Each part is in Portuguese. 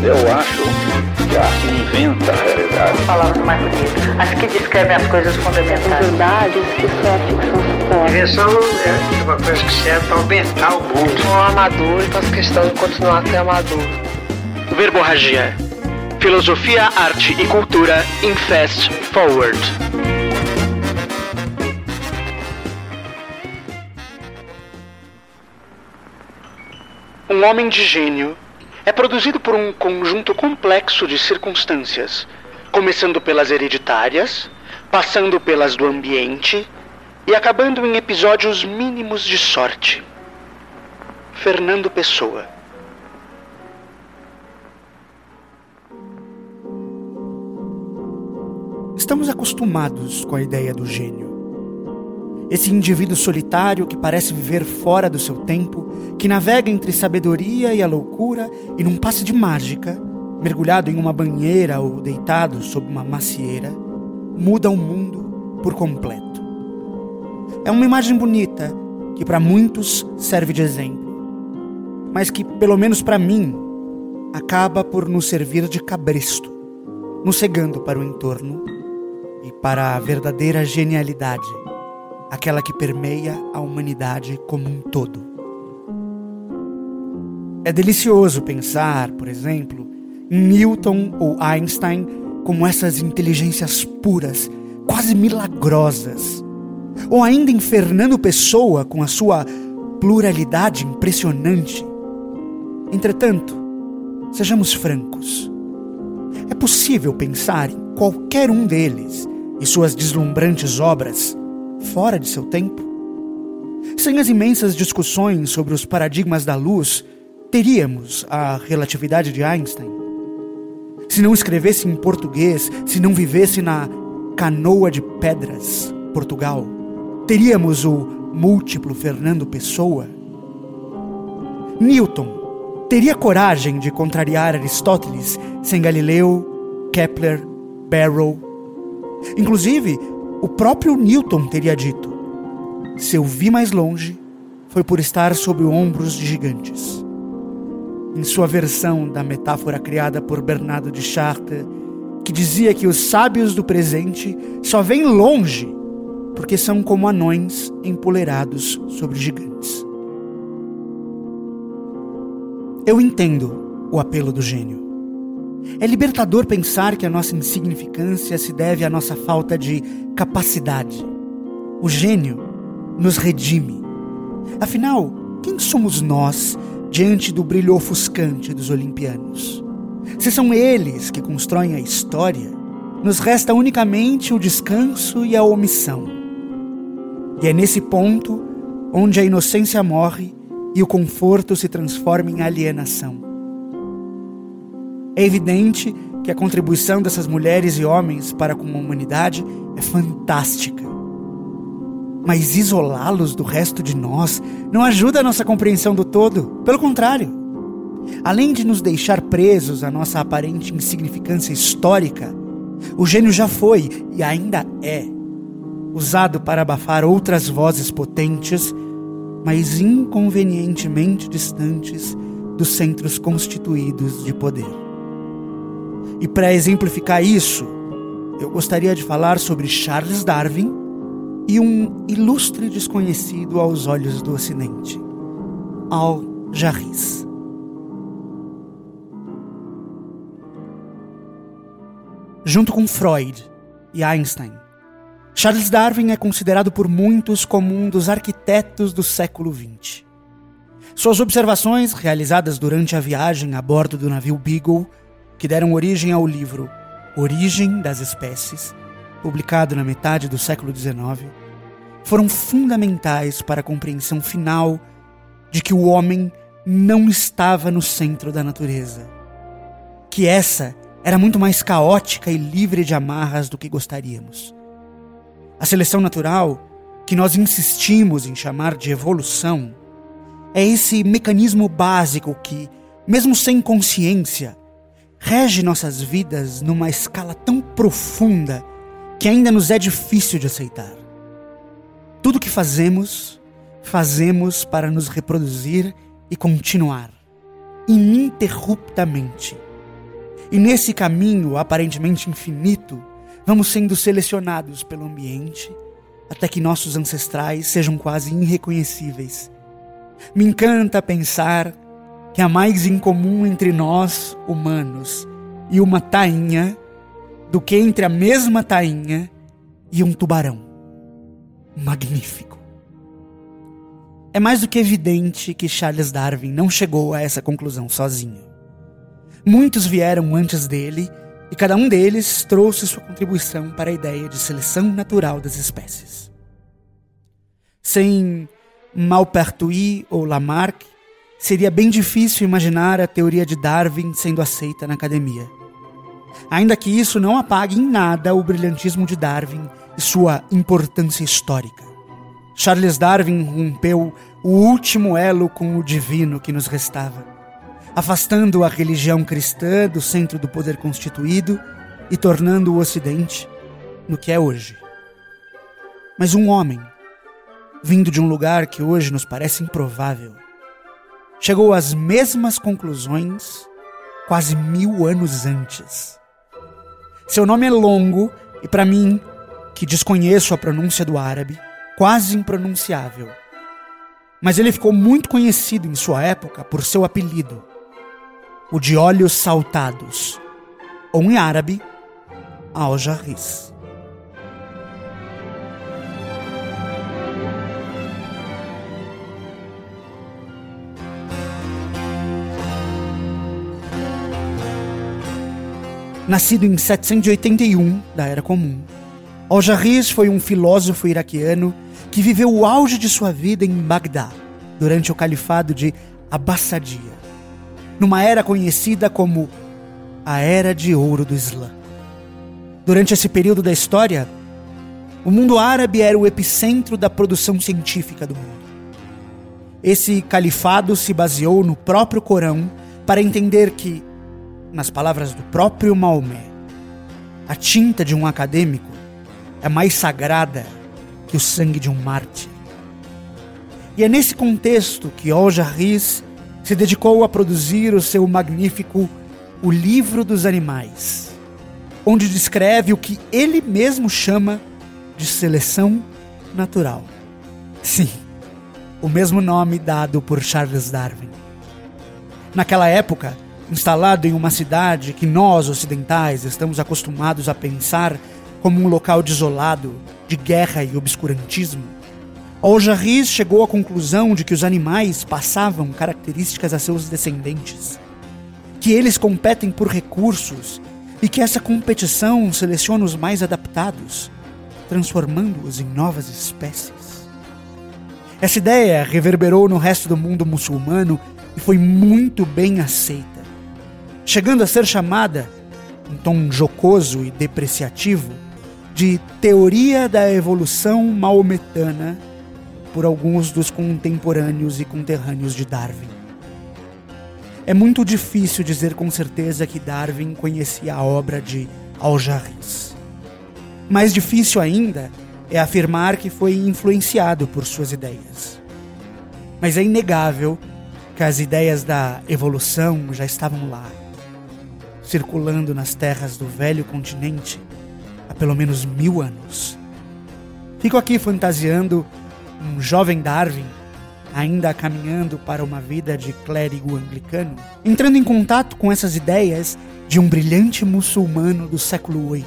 Eu acho que a arte inventa a realidade. Palavras mais bonitas. As que descrevem as coisas fundamentais. Verdades que só a ficção supõe. Invenção é uma coisa que serve para aumentar o mundo. Um amador e faço questão de continuar a ser amador. Verborragia. Filosofia, arte e cultura em Fast Forward. Um homem de gênio é produzido por um conjunto complexo de circunstâncias, começando pelas hereditárias, passando pelas do ambiente e acabando em episódios mínimos de sorte. Fernando Pessoa. Estamos acostumados com a ideia do gênio. Esse indivíduo solitário que parece viver fora do seu tempo, que navega entre sabedoria e a loucura e num passe de mágica, mergulhado em uma banheira ou deitado sob uma macieira, muda o mundo por completo. É uma imagem bonita que para muitos serve de exemplo, mas que, pelo menos para mim, acaba por nos servir de cabresto, nos cegando para o entorno e para a verdadeira genialidade aquela que permeia a humanidade como um todo. É delicioso pensar, por exemplo, em Newton ou Einstein como essas inteligências puras, quase milagrosas. Ou ainda em Fernando Pessoa com a sua pluralidade impressionante. Entretanto, sejamos francos. É possível pensar em qualquer um deles e suas deslumbrantes obras fora de seu tempo? Sem as imensas discussões sobre os paradigmas da luz, teríamos a relatividade de Einstein? Se não escrevesse em português, se não vivesse na canoa de pedras, Portugal, teríamos o múltiplo Fernando Pessoa? Newton teria coragem de contrariar Aristóteles sem Galileu, Kepler, Barrow? Inclusive, o próprio Newton teria dito: Se eu vi mais longe, foi por estar sob ombros de gigantes. Em sua versão da metáfora criada por Bernardo de Chartres, que dizia que os sábios do presente só vêm longe porque são como anões empolerados sobre gigantes. Eu entendo o apelo do gênio. É libertador pensar que a nossa insignificância se deve à nossa falta de capacidade. O gênio nos redime. Afinal, quem somos nós diante do brilho ofuscante dos olimpianos? Se são eles que constroem a história, nos resta unicamente o descanso e a omissão. E é nesse ponto onde a inocência morre e o conforto se transforma em alienação. É evidente que a contribuição dessas mulheres e homens para com a humanidade é fantástica. Mas isolá-los do resto de nós não ajuda a nossa compreensão do todo. Pelo contrário. Além de nos deixar presos à nossa aparente insignificância histórica, o gênio já foi e ainda é usado para abafar outras vozes potentes, mas inconvenientemente distantes dos centros constituídos de poder. E para exemplificar isso, eu gostaria de falar sobre Charles Darwin e um ilustre desconhecido aos olhos do Ocidente, Al Jarris. Junto com Freud e Einstein, Charles Darwin é considerado por muitos como um dos arquitetos do século XX. Suas observações, realizadas durante a viagem a bordo do navio Beagle, que deram origem ao livro Origem das Espécies, publicado na metade do século XIX, foram fundamentais para a compreensão final de que o homem não estava no centro da natureza, que essa era muito mais caótica e livre de amarras do que gostaríamos. A seleção natural, que nós insistimos em chamar de evolução, é esse mecanismo básico que, mesmo sem consciência, rege nossas vidas numa escala tão profunda que ainda nos é difícil de aceitar. Tudo que fazemos, fazemos para nos reproduzir e continuar, ininterruptamente, E nesse caminho aparentemente infinito, vamos sendo selecionados pelo ambiente até que nossos ancestrais sejam quase irreconhecíveis. Me encanta pensar que há mais em comum entre nós, humanos, e uma tainha do que entre a mesma tainha e um tubarão. Magnífico. É mais do que evidente que Charles Darwin não chegou a essa conclusão sozinho. Muitos vieram antes dele e cada um deles trouxe sua contribuição para a ideia de seleção natural das espécies. Sem Maupertuis ou Lamarck, seria bem difícil imaginar a teoria de Darwin sendo aceita na academia. Ainda que isso não apague em nada o brilhantismo de Darwin e sua importância histórica. Charles Darwin rompeu o último elo com o divino que nos restava, afastando a religião cristã do centro do poder constituído e tornando o Ocidente no que é hoje. Mas um homem, vindo de um lugar que hoje nos parece improvável, chegou às mesmas conclusões quase mil anos antes. Seu nome é longo e, para mim, que desconheço a pronúncia do árabe, quase impronunciável. Mas ele ficou muito conhecido em sua época por seu apelido, o de Olhos Saltados, ou em árabe, Al-Jarris. Nascido em 781 da Era Comum, Al-Jarris foi um filósofo iraquiano que viveu o auge de sua vida em Bagdá, durante o califado de Abassadia, numa era conhecida como a Era de Ouro do Islã. Durante esse período da história, o mundo árabe era o epicentro da produção científica do mundo. Esse califado se baseou no próprio Corão para entender que nas palavras do próprio Maomé, a tinta de um acadêmico é mais sagrada que o sangue de um mártir. E é nesse contexto que Al-Jarris se dedicou a produzir o seu magnífico O Livro dos Animais, onde descreve o que ele mesmo chama de seleção natural. Sim, o mesmo nome dado por Charles Darwin. Naquela época, instalado em uma cidade que nós ocidentais estamos acostumados a pensar como um local desolado, de guerra e obscurantismo, Al-Jarris chegou à conclusão de que os animais passavam características a seus descendentes, que eles competem por recursos e que essa competição seleciona os mais adaptados, transformando-os em novas espécies. Essa ideia reverberou no resto do mundo muçulmano e foi muito bem aceita chegando a ser chamada, em tom jocoso e depreciativo, de teoria da evolução maometana por alguns dos contemporâneos e conterrâneos de Darwin. É muito difícil dizer com certeza que Darwin conhecia a obra de Al-Jarris. Mais difícil ainda é afirmar que foi influenciado por suas ideias. Mas é inegável que as ideias da evolução já estavam lá circulando nas terras do velho continente há pelo menos mil anos. Fico aqui fantasiando um jovem Darwin, ainda caminhando para uma vida de clérigo anglicano, entrando em contato com essas ideias de um brilhante muçulmano do século VIII,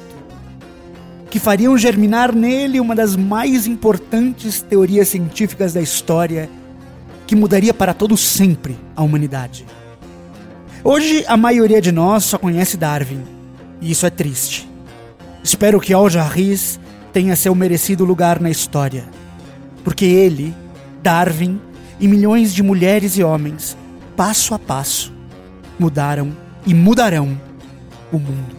que fariam germinar nele uma das mais importantes teorias científicas da história, que mudaria para todo sempre a humanidade. Hoje a maioria de nós só conhece Darwin, e isso é triste. Espero que Al Jarris tenha seu merecido lugar na história, porque ele, Darwin e milhões de mulheres e homens, passo a passo, mudaram e mudarão o mundo.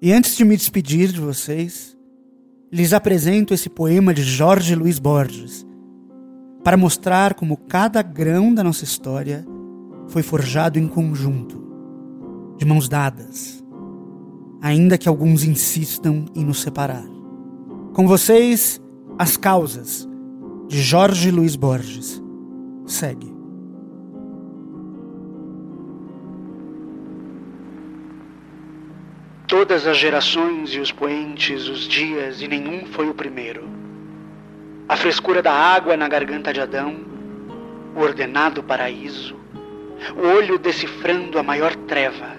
E antes de me despedir de vocês, lhes apresento esse poema de Jorge Luiz Borges, para mostrar como cada grão da nossa história foi forjado em conjunto, de mãos dadas, ainda que alguns insistam em nos separar. Com vocês, As Causas, de Jorge Luiz Borges. Segue. Todas as gerações e os poentes, os dias, e nenhum foi o primeiro a frescura da água na garganta de Adão, o ordenado paraíso, o olho decifrando a maior treva,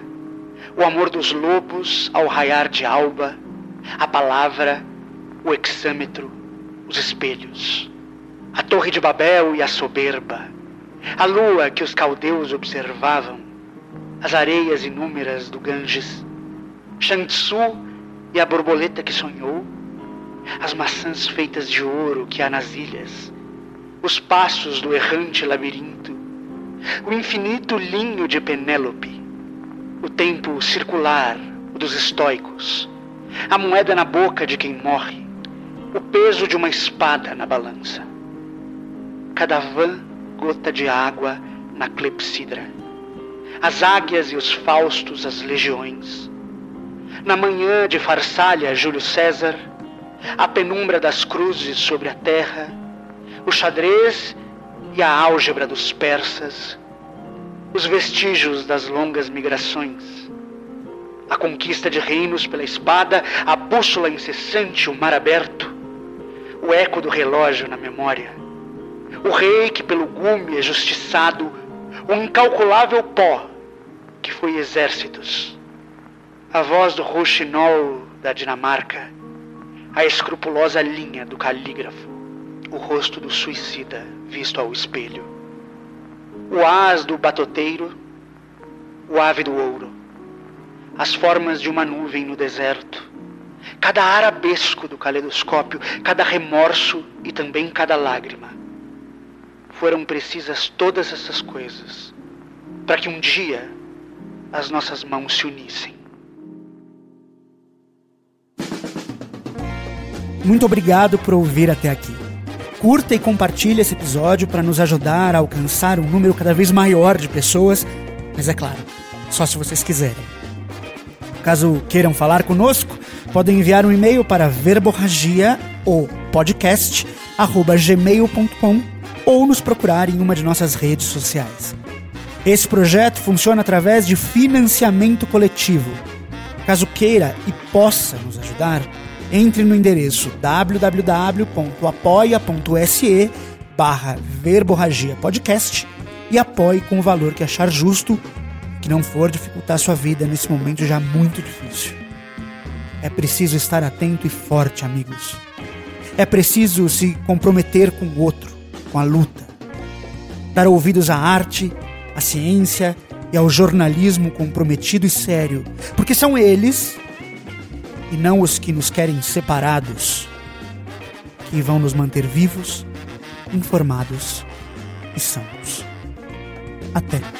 o amor dos lobos ao raiar de alba, a palavra, o exâmetro, os espelhos, a torre de Babel e a soberba, a lua que os caldeus observavam, as areias inúmeras do Ganges, Shang-Tzu e a borboleta que sonhou, as maçãs feitas de ouro que há nas ilhas, os passos do errante labirinto, o infinito linho de Penélope, o tempo circular dos estoicos, a moeda na boca de quem morre, o peso de uma espada na balança. Cada vã gota de água na clepsidra, as águias e os faustos, as legiões. Na manhã de Farsália, Júlio César, a penumbra das cruzes sobre a terra, o xadrez e a álgebra dos persas, os vestígios das longas migrações, a conquista de reinos pela espada, a bússola incessante, o mar aberto, o eco do relógio na memória, o rei que pelo gume é justiçado, o incalculável pó que foi exércitos, a voz do rouxinol da Dinamarca, a escrupulosa linha do calígrafo, o rosto do suicida visto ao espelho, o as do batoteiro, o ave do ouro, as formas de uma nuvem no deserto, cada arabesco do caleidoscópio, cada remorso e também cada lágrima. Foram precisas todas essas coisas para que um dia as nossas mãos se unissem. Muito obrigado por ouvir até aqui. Curta e compartilhe esse episódio para nos ajudar a alcançar um número cada vez maior de pessoas, mas é claro, só se vocês quiserem. Caso queiram falar conosco, podem enviar um e-mail para verborragia ou podcast gmail.com ou nos procurar em uma de nossas redes sociais. Esse projeto funciona através de financiamento coletivo. Caso queira e possa nos ajudar, entre no endereço www.apoia.se barra verborragia podcast e apoie com o valor que achar justo, que não for dificultar sua vida nesse momento já muito difícil. É preciso estar atento e forte, amigos. É preciso se comprometer com o outro, com a luta. Dar ouvidos à arte, à ciência e ao jornalismo comprometido e sério, porque são eles e não os que nos querem separados, que vão nos manter vivos, informados e sãos. Até.